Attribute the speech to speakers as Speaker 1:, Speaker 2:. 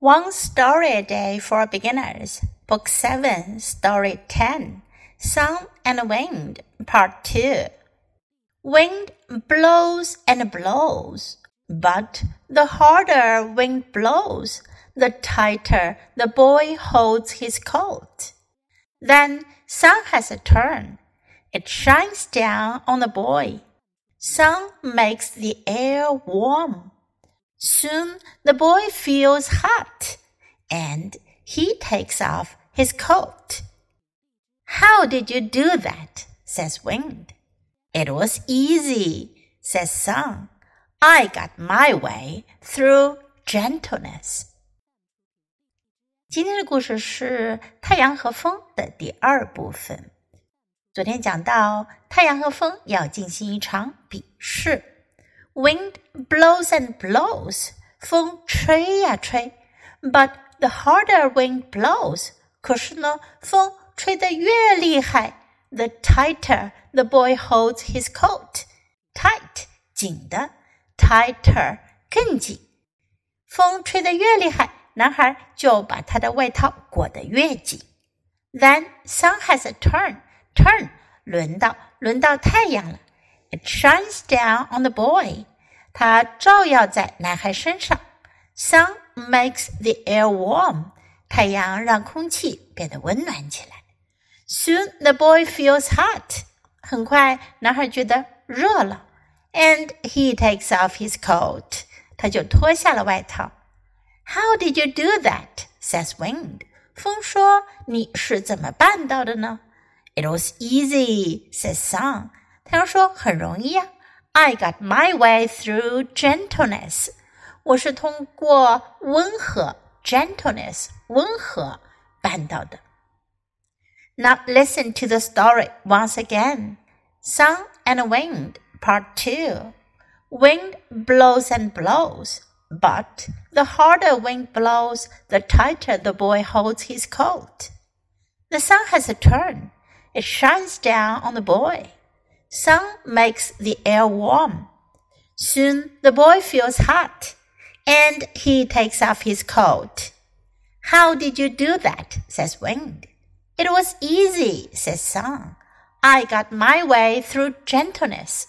Speaker 1: One Story a Day for Beginners, Book 7, Story 10, Sun and Wind, Part 2. Wind blows and blows, but the harder wind blows, the tighter the boy holds his coat. Then sun has a turn. It shines down on the boy. Sun makes the air warm. Soon the boy feels hot and he takes off his coat. How did you do that? says Wind. It was easy, says Sun. I got my way through gentleness. 今天的故事是太阳和风的第二部分。昨天讲到太阳和风要进行一场比试。 Wind blows and blows，风吹呀吹。But the harder wind blows，可是呢，风吹得越厉害，the tighter the boy holds his coat。tight 紧的，tighter 更紧。风吹得越厉害，男孩就把他的外套裹得越紧。Then sun has a turn. Turn 轮到轮到太阳了。 It shines down on the boy. 它照耀在男孩身上。Sun makes the air warm. 太阳让空气变得温暖起来。Soon the boy feels hot. 很快，男孩觉得热了。And he takes off his coat. 他就脱下了外套。How did you do that? says Wind. 风说：“你是怎么办到的呢？” It was easy, says Sun. 太阳说：“很容易呀。” I got my way through gentleness. 我是通过温和 gentleness 温和办到的。Now listen to the story once again. Sun and Wind, Part 2. Wind blows and blows, but the harder wind blows, the tighter the boy holds his coat. The sun has a turn. It shines down on the boy. Sun makes the air warm. Soon the boy feels hot, and he takes off his coat. How did you do that? says Wind. It was easy, says Sun. I got my way through gentleness.